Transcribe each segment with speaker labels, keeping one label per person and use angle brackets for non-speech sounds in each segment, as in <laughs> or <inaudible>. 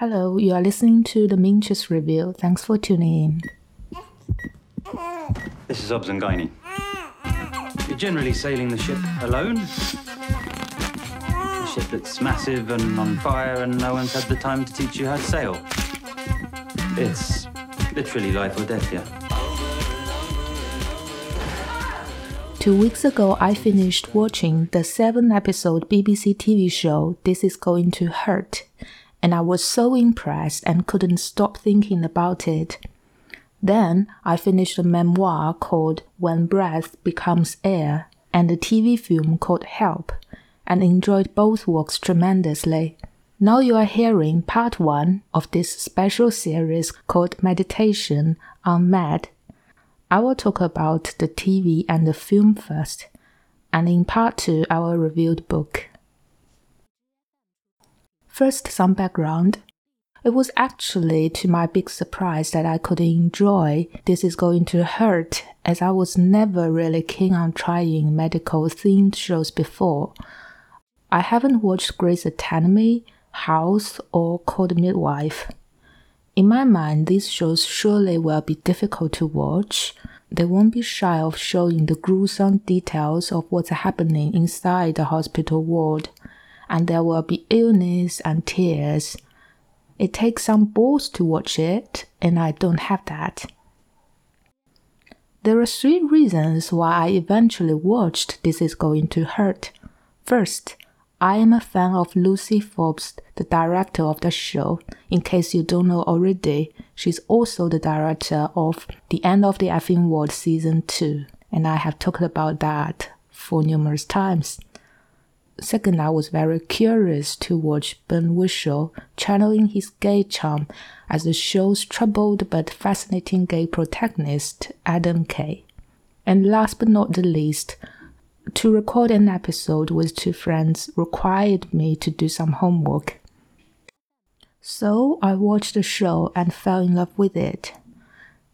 Speaker 1: Hello, you are listening to the Minchus Review. Thanks for tuning in.
Speaker 2: This is Obzangani. You're generally sailing the ship alone. A ship that's massive and on fire, and no one's had the time to teach you how to sail. It's literally life or death here.
Speaker 1: Two weeks ago, I finished watching the seven episode BBC TV show This Is Going to Hurt, and I was so impressed and couldn't stop thinking about it. Then I finished a memoir called When Breath Becomes Air and a TV film called Help, and enjoyed both works tremendously. Now you are hearing part one of this special series called Meditation on Med I will talk about the TV and the film first, and in part two, I will review the book. First, some background. It was actually to my big surprise that I could enjoy This Is Going to Hurt, as I was never really keen on trying medical themed shows before. I haven't watched Grey's Anatomy, House, or Call the Midwife. In my mind, these shows surely will be difficult to watch. They won't be shy of showing the gruesome details of what's happening inside the hospital ward, and there will be illness and tears. It takes some balls to watch it, and I don't have that. There are three reasons why I eventually watched This Is Going to Hurt. First, I am a fan of Lucy Forbes, the director of the show. In case you don't know already, she's also the director of The End of the Effing World Season 2, and I have talked about that for numerous times. Second, I was very curious to watch Ben Whishaw channeling his gay charm as the show's troubled but fascinating gay protagonist, Adam Kay. And last but not the least, to record an episode with two friends required me to do some homework. So I watched the show and fell in love with it.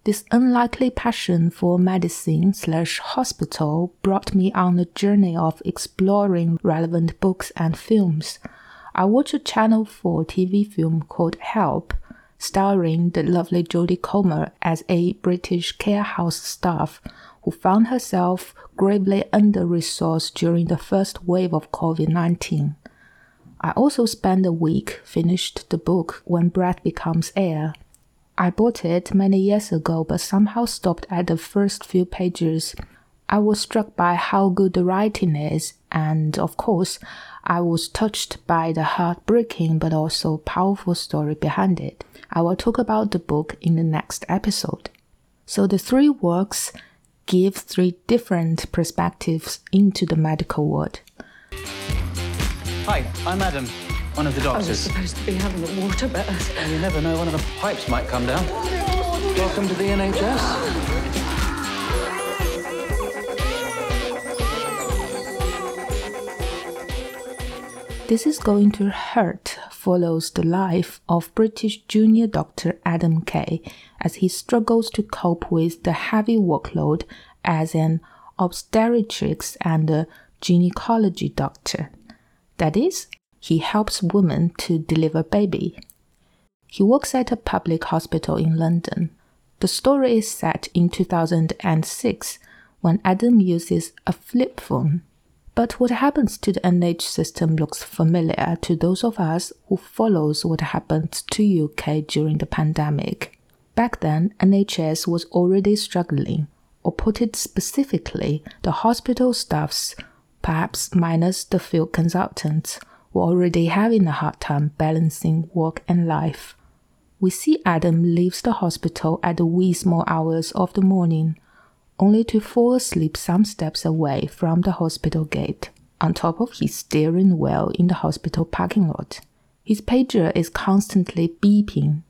Speaker 1: This unlikely passion for medicine slash hospital brought me on a journey of exploring relevant books and films. I watched a Channel 4 TV film called Help, starring the lovely Jodie Comer as a British care house staff who found herself gravely under resourced during the first wave of COVID 19. I also spent a week finished the book When Breath Becomes Air. I bought it many years ago but somehow stopped at the first few pages. I was struck by how good the writing is, and of course, I was touched by the heartbreaking but also powerful story behind it. I will talk about the book in the next episode. So, the three works give three different perspectives into the medical world.
Speaker 2: Hi, I'm Adam, one of the doctors.
Speaker 3: I was
Speaker 2: doctors.
Speaker 3: supposed to be having a water bath.
Speaker 2: Uh, well, you never know, one of the pipes might come down. Welcome to the NHS.
Speaker 1: This is going to hurt follows the life of British junior doctor Adam Kay as he struggles to cope with the heavy workload as an obstetrics and gynecology doctor. That is, he helps women to deliver baby. He works at a public hospital in London. The story is set in 2006 when Adam uses a flip phone but what happens to the NH system looks familiar to those of us who follows what happened to UK during the pandemic. Back then, NHS was already struggling, or put it specifically, the hospital staffs, perhaps minus the field consultants, were already having a hard time balancing work and life. We see Adam leaves the hospital at the wee small hours of the morning only to fall asleep some steps away from the hospital gate, on top of his steering wheel in the hospital parking lot. His pager is constantly beeping.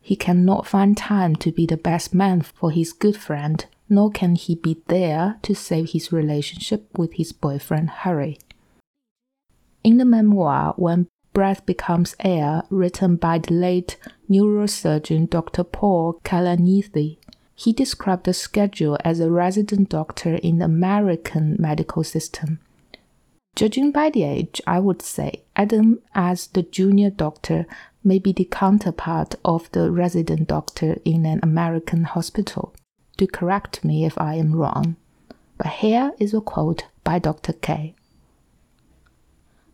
Speaker 1: He cannot find time to be the best man for his good friend, nor can he be there to save his relationship with his boyfriend Harry. In the memoir, When Breath Becomes Air, written by the late neurosurgeon Dr. Paul Kalanithi, he described the schedule as a resident doctor in the American medical system. Judging by the age, I would say Adam, as the junior doctor, may be the counterpart of the resident doctor in an American hospital. Do correct me if I am wrong. But here is a quote by Dr. K.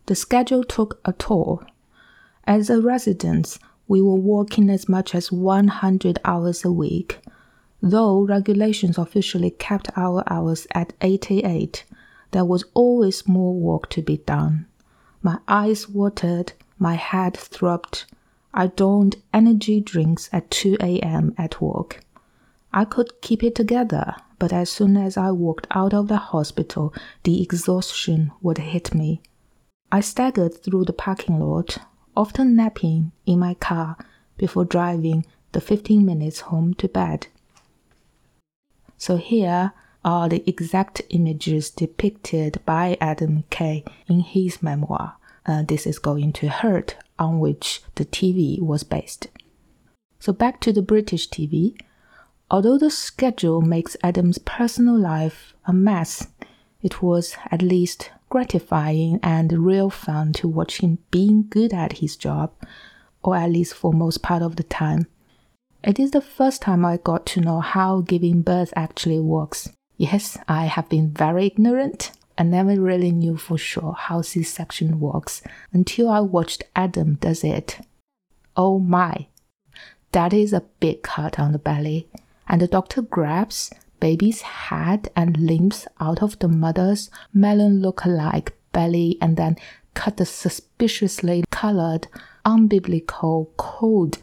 Speaker 1: The schedule took a toll. As a resident, we were working as much as 100 hours a week. Though regulations officially kept our hours at 88, there was always more work to be done. My eyes watered, my head throbbed. I donned energy drinks at 2 a.m. at work. I could keep it together, but as soon as I walked out of the hospital, the exhaustion would hit me. I staggered through the parking lot, often napping in my car before driving the 15 minutes home to bed. So here are the exact images depicted by Adam Kay in his memoir. Uh, this is going to hurt, on which the TV was based. So back to the British TV. Although the schedule makes Adam's personal life a mess, it was at least gratifying and real fun to watch him being good at his job, or at least for most part of the time. It is the first time I got to know how giving birth actually works. Yes, I have been very ignorant. I never really knew for sure how C section works until I watched Adam does it. Oh my! That is a big cut on the belly, and the doctor grabs baby's head and limbs out of the mother's melon look-alike belly and then cut the suspiciously colored umbilical cord.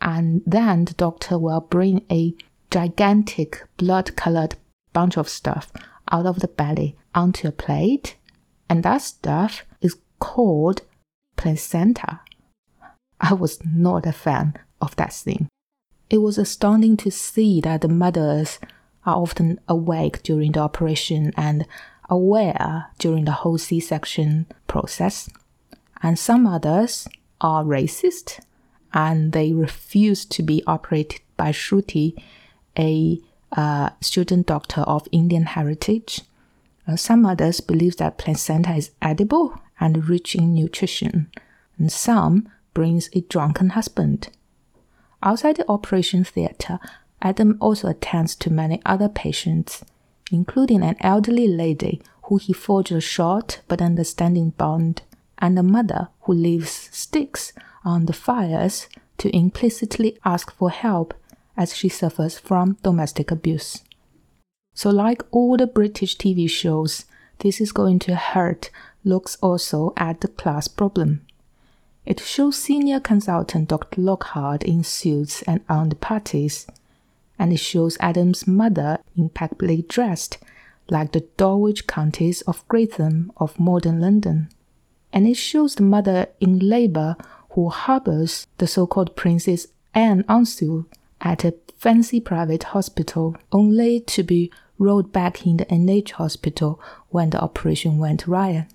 Speaker 1: And then the doctor will bring a gigantic blood-colored bunch of stuff out of the belly onto a plate, and that stuff is called placenta. I was not a fan of that scene. It was astounding to see that the mothers are often awake during the operation and aware during the whole C section process. And some others are racist and they refuse to be operated by Shruti, a uh, student doctor of Indian heritage. Uh, some others believe that placenta is edible and rich in nutrition, and some brings a drunken husband. Outside the operation theater, Adam also attends to many other patients, including an elderly lady who he forged a short but understanding bond, and a mother who leaves sticks on the fires to implicitly ask for help as she suffers from domestic abuse. So, like all the British TV shows, this is going to hurt looks also at the class problem. It shows senior consultant Dr. Lockhart in suits and on the parties and it shows Adam's mother impeccably dressed, like the Dulwich Countess of Grantham of modern London. And it shows the mother in labor who harbors the so called Princess Anne Onslow at a fancy private hospital, only to be rolled back in the NH hospital when the operation went riot.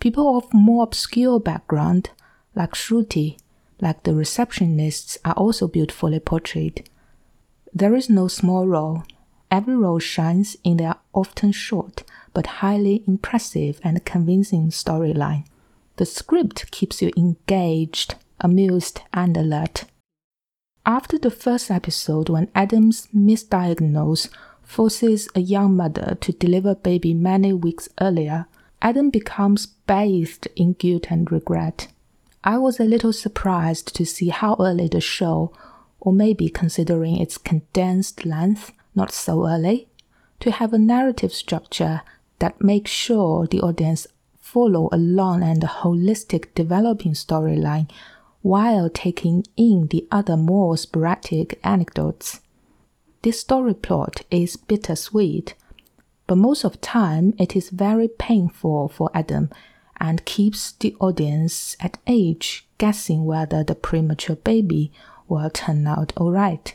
Speaker 1: People of more obscure background, like Shruti, like the receptionists, are also beautifully portrayed. There is no small role. Every role shines in their often short but highly impressive and convincing storyline. The script keeps you engaged, amused, and alert. After the first episode, when Adam's misdiagnosis forces a young mother to deliver baby many weeks earlier, Adam becomes bathed in guilt and regret. I was a little surprised to see how early the show or maybe considering its condensed length not so early, to have a narrative structure that makes sure the audience follow a long and holistic developing storyline while taking in the other more sporadic anecdotes. This story plot is bittersweet, but most of time it is very painful for Adam and keeps the audience at age guessing whether the premature baby will turn out alright.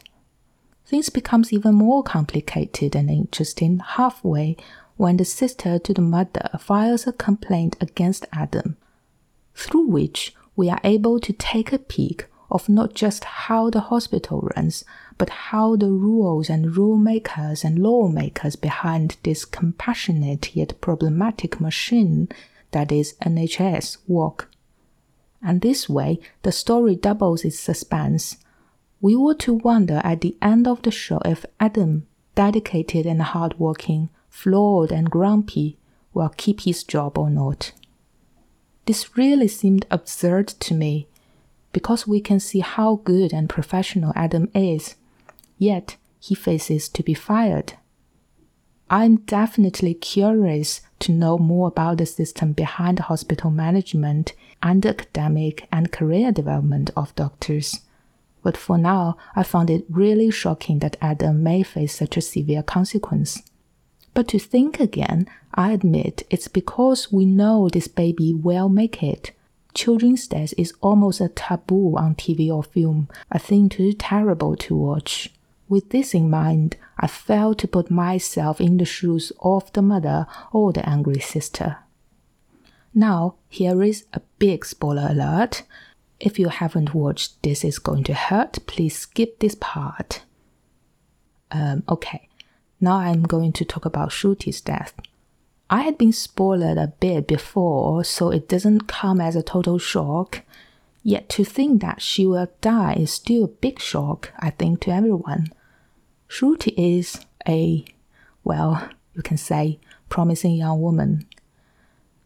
Speaker 1: Things becomes even more complicated and interesting halfway when the sister to the mother files a complaint against Adam, through which we are able to take a peek of not just how the hospital runs, but how the rules and rulemakers and lawmakers behind this compassionate yet problematic machine that is NHS work. and this way the story doubles its suspense. We were to wonder at the end of the show if Adam, dedicated and hardworking, flawed and grumpy, will keep his job or not. This really seemed absurd to me because we can see how good and professional Adam is, yet he faces to be fired. I'm definitely curious to know more about the system behind hospital management and academic and career development of doctors. But for now, I found it really shocking that Adam may face such a severe consequence. But to think again, I admit it's because we know this baby will make it. Children's death is almost a taboo on TV or film, a thing too terrible to watch. With this in mind, I failed to put myself in the shoes of the mother or the angry sister. Now, here is a big spoiler alert. If you haven't watched This Is Going to Hurt, please skip this part. Um, okay, now I'm going to talk about Shruti's death. I had been spoiled a bit before, so it doesn't come as a total shock. Yet to think that she will die is still a big shock, I think, to everyone. Shruti is a, well, you can say, promising young woman.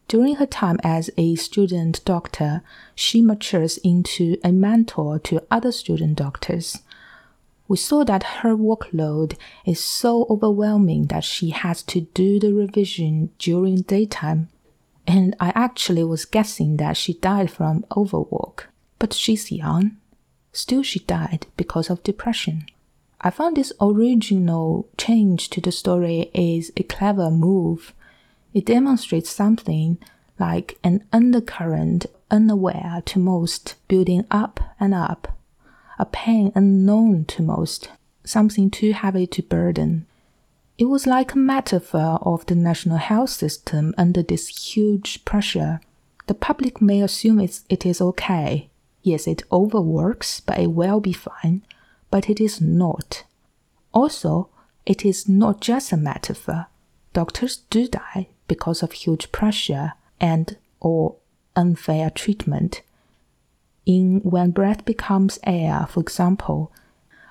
Speaker 1: During her time as a student doctor, she matures into a mentor to other student doctors we saw that her workload is so overwhelming that she has to do the revision during daytime. And I actually was guessing that she died from overwork. But she's young. Still, she died because of depression. I found this original change to the story is a clever move. It demonstrates something like an undercurrent unaware to most, building up and up a pain unknown to most, something too heavy to burden. It was like a metaphor of the national health system under this huge pressure. The public may assume it's, it is okay. Yes, it overworks, but it will be fine. But it is not. Also, it is not just a metaphor. Doctors do die because of huge pressure and or unfair treatment in When Breath Becomes Air, for example,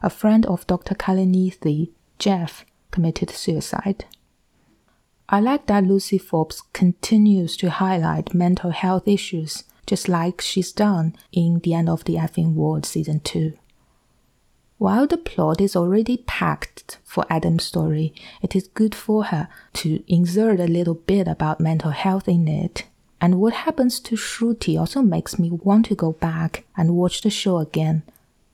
Speaker 1: a friend of Dr. Kalanithi, Jeff, committed suicide. I like that Lucy Forbes continues to highlight mental health issues, just like she's done in The End of the Effing World Season 2. While the plot is already packed for Adam's story, it is good for her to insert a little bit about mental health in it and what happens to Shruti also makes me want to go back and watch the show again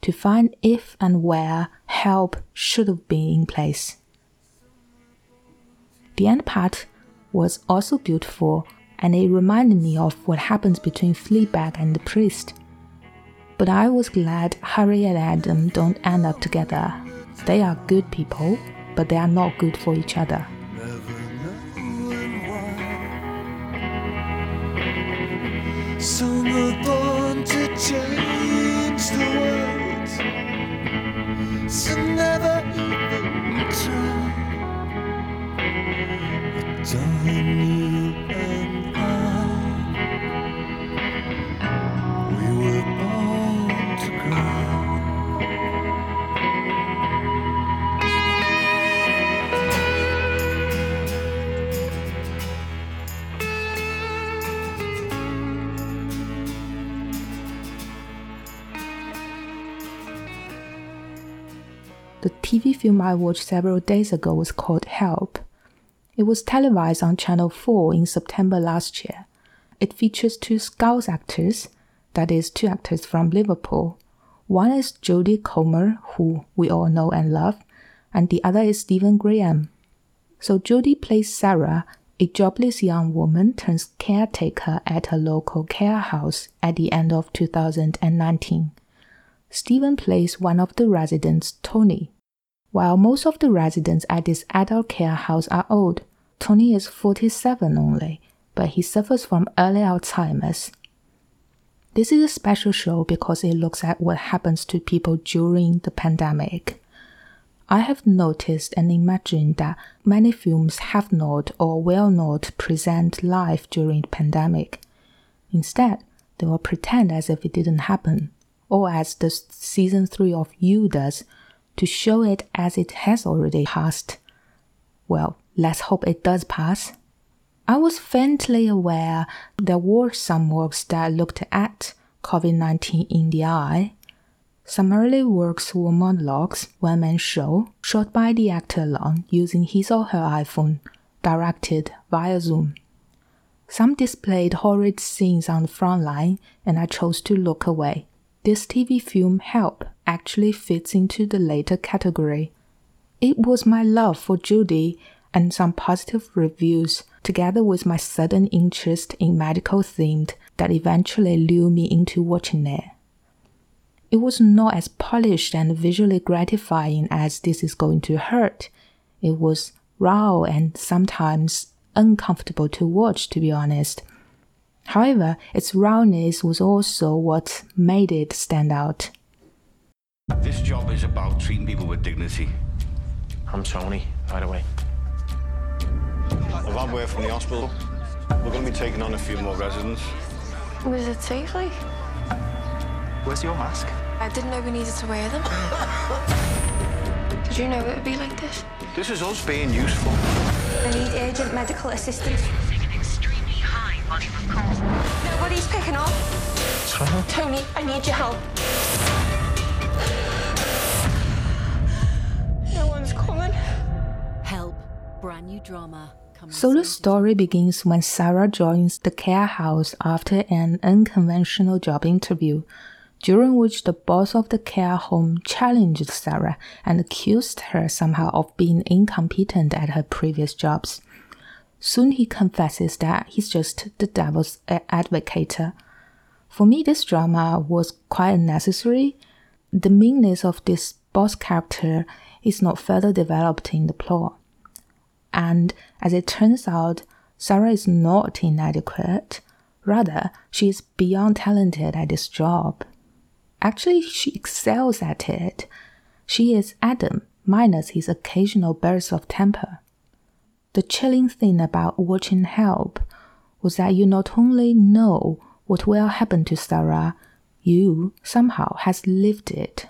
Speaker 1: to find if and where help should have been in place. The end part was also beautiful and it reminded me of what happens between Fleabag and the priest. But I was glad Harry and Adam don't end up together. They are good people, but they are not good for each other. Some are born to change the world. Some never even try. But you and TV film I watched several days ago was called Help. It was televised on Channel 4 in September last year. It features two Scouse actors, that is, two actors from Liverpool. One is Jodie Comer, who we all know and love, and the other is Stephen Graham. So Jodie plays Sarah, a jobless young woman turns caretaker at a local care house at the end of 2019. Stephen plays one of the residents, Tony. While most of the residents at this adult care house are old, Tony is 47 only, but he suffers from early Alzheimer's. This is a special show because it looks at what happens to people during the pandemic. I have noticed and imagined that many films have not or will not present life during the pandemic. Instead, they will pretend as if it didn't happen, or as the season 3 of You does, to show it as it has already passed. Well, let's hope it does pass. I was faintly aware there were some works that looked at COVID 19 in the eye. Some early works were monologues, one man show, shot by the actor alone using his or her iPhone, directed via Zoom. Some displayed horrid scenes on the front line, and I chose to look away. This TV film Help actually fits into the later category. It was my love for Jodie and some positive reviews, together with my sudden interest in medical themed, that eventually lured me into watching it. It was not as polished and visually gratifying as This Is Going to Hurt. It was raw and sometimes uncomfortable to watch, to be honest. However, its rawness was also what made it stand out.
Speaker 4: This job is about treating people with dignity.
Speaker 5: I'm Tony, by the way.
Speaker 4: I've had word from the hospital. We're going to be taking on a few more residents.
Speaker 3: Was it safe, like?
Speaker 5: Where's your mask?
Speaker 3: I didn't know we needed to wear them. <laughs> Did you know it would be like this?
Speaker 4: This is us being useful.
Speaker 3: I need urgent medical assistance.
Speaker 6: extremely high volume of calls.
Speaker 3: Nobody's picking up.
Speaker 5: What's wrong?
Speaker 3: Tony, I need your help.
Speaker 7: Brand new drama. coming
Speaker 1: So the story begins when Sarah joins the care house after an unconventional job interview, during which the boss of the care home challenged Sarah and accused her somehow of being incompetent at her previous jobs. Soon he confesses that he's just the devil's advocate. For me, this drama was quite unnecessary. The meanness of this boss character is not further developed in the plot. And as it turns out, Sarah is not inadequate. Rather, she is beyond talented at this job. Actually, she excels at it. She is Adam, minus his occasional bursts of temper. The chilling thing about watching Help was that you not only know what will happen to Sarah, you somehow has lived it.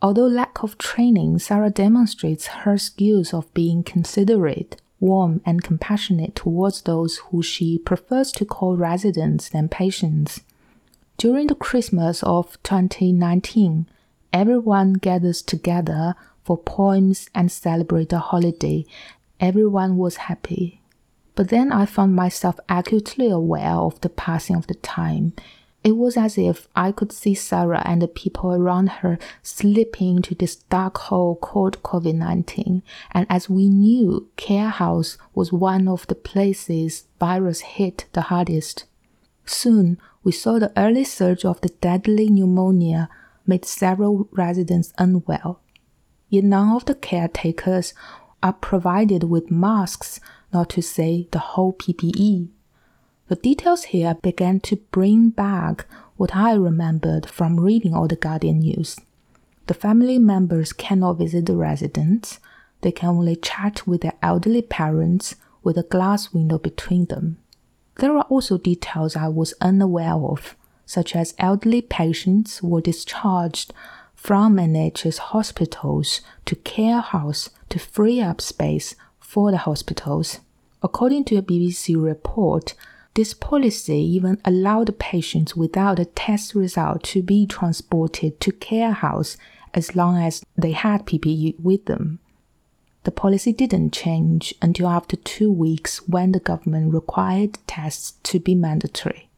Speaker 1: Although lack of training, Sarah demonstrates her skills of being considerate, warm, and compassionate towards those who she prefers to call residents than patients. During the Christmas of 2019, everyone gathers together for poems and celebrate the holiday. Everyone was happy. But then I found myself acutely aware of the passing of the time. It was as if I could see Sarah and the people around her slipping into this dark hole called COVID 19. And as we knew, Care House was one of the places virus hit the hardest. Soon, we saw the early surge of the deadly pneumonia made several residents unwell. Yet none of the caretakers are provided with masks, not to say the whole PPE. The details here began to bring back what I remembered from reading all the Guardian news. The family members cannot visit the residents, they can only chat with their elderly parents with a glass window between them. There are also details I was unaware of, such as elderly patients were discharged from NHS hospitals to care house to free up space for the hospitals. According to a BBC report, this policy even allowed patients without a test result to be transported to care house as long as they had PPE with them. The policy didn't change until after two weeks when the government required tests to be mandatory.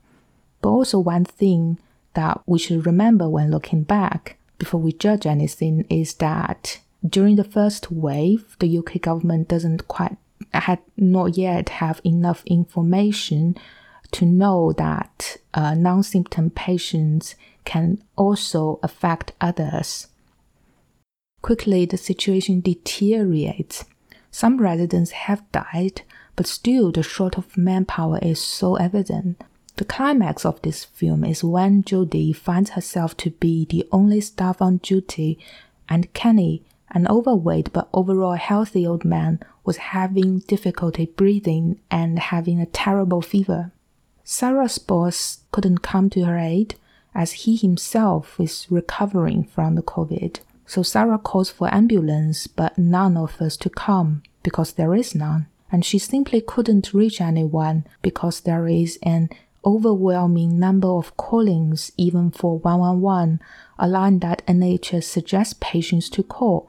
Speaker 1: But also, one thing that we should remember when looking back before we judge anything is that during the first wave, the UK government doesn't quite had not yet have enough information to know that uh, non-symptom patients can also affect others. Quickly, the situation deteriorates. Some residents have died, but still the short of manpower is so evident. The climax of this film is when Jodie finds herself to be the only staff on duty, and Kenny, an overweight but overall healthy old man, was having difficulty breathing and having a terrible fever. Sarah's boss couldn't come to her aid as he himself is recovering from the COVID. So Sarah calls for ambulance, but none offers to come because there is none. And she simply couldn't reach anyone because there is an overwhelming number of callings even for 111, a line that NHS suggests patients to call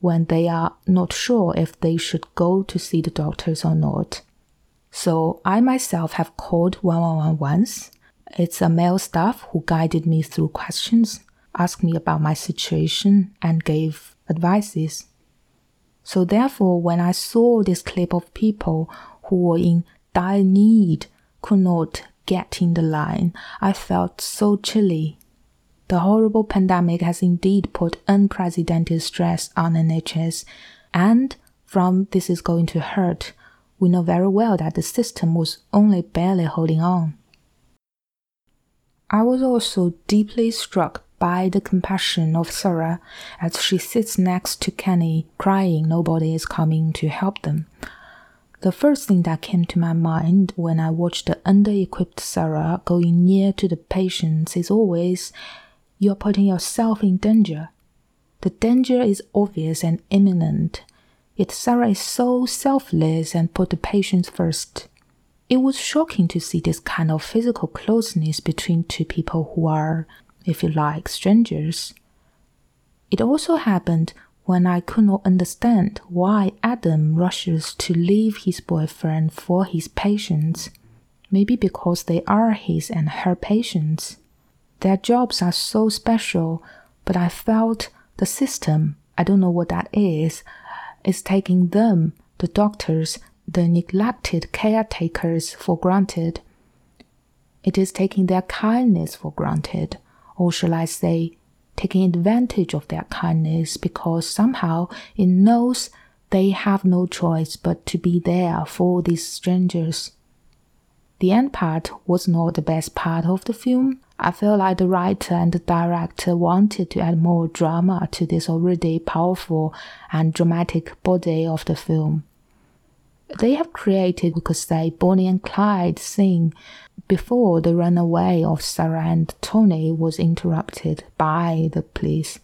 Speaker 1: when they are not sure if they should go to see the doctors or not. So I myself have called 111 once. It's a male staff who guided me through questions, asked me about my situation, and gave advices. So therefore, when I saw this clip of people who were in dire need could not get in the line, I felt so chilly. The horrible pandemic has indeed put unprecedented stress on NHS, and from this is going to hurt, we know very well that the system was only barely holding on. I was also deeply struck by the compassion of Sarah as she sits next to Kenny, crying nobody is coming to help them. The first thing that came to my mind when I watched the under equipped Sarah going near to the patients is always you're putting yourself in danger. The danger is obvious and imminent, yet Sarah is so selfless and put the patients first. It was shocking to see this kind of physical closeness between two people who are, if you like, strangers. It also happened when I could not understand why Adam rushes to leave his boyfriend for his patients. Maybe because they are his and her patients. Their jobs are so special, but I felt the system, I don't know what that is, is taking them, the doctors, the neglected caretakers, for granted. It is taking their kindness for granted, or shall I say, taking advantage of their kindness because somehow it knows they have no choice but to be there for these strangers. The end part was not the best part of the film. I feel like the writer and the director wanted to add more drama to this already powerful and dramatic body of the film. They have created, we could say, Bonnie and Clyde scene before the runaway of Sarah and Tony was interrupted by the police.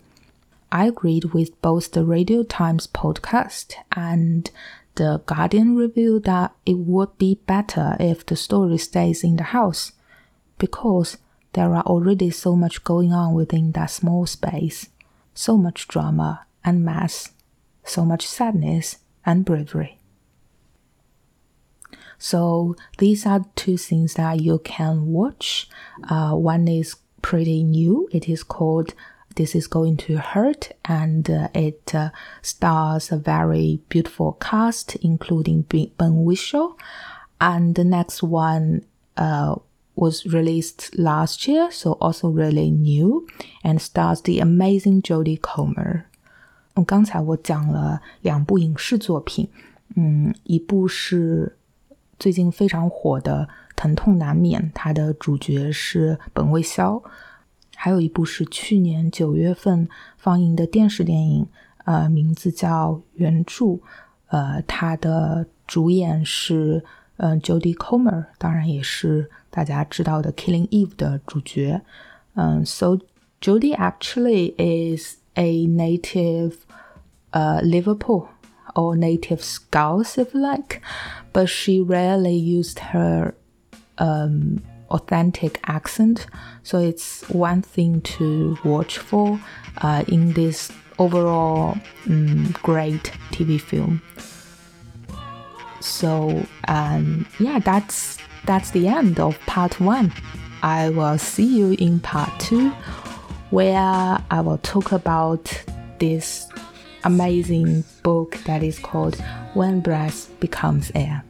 Speaker 1: I agreed with both the Radio Times podcast and the Guardian review that it would be better if the story stays in the house because there are already so much going on within that small space, so much drama and mess, so much sadness and bravery. So these are two things that you can watch. Uh, one is pretty new. It is called "This Is Going to Hurt," and uh, it uh, stars a very beautiful cast, including Ben Whishaw. And the next one uh, was released last year, so also really new, and stars the amazing Jodie Comer. 嗯刚才我讲了两部影视作品，嗯，一部是最近非常火的《疼痛难免》，它的主角是本卫肖；还有一部是去年九月份放映的电视电影，呃，名字叫《原著》，呃，它的主演是嗯 Jodie Comer，当然也是大家知道的《Killing Eve》的主角。嗯，So Jodie actually is a native, uh, Liverpool. or native Scouse, if you like, but she rarely used her um, authentic accent. So it's one thing to watch for uh, in this overall um, great TV film. So um, yeah, that's that's the end of part one. I will see you in part two, where I will talk about this amazing book that is called When Breath Becomes Air.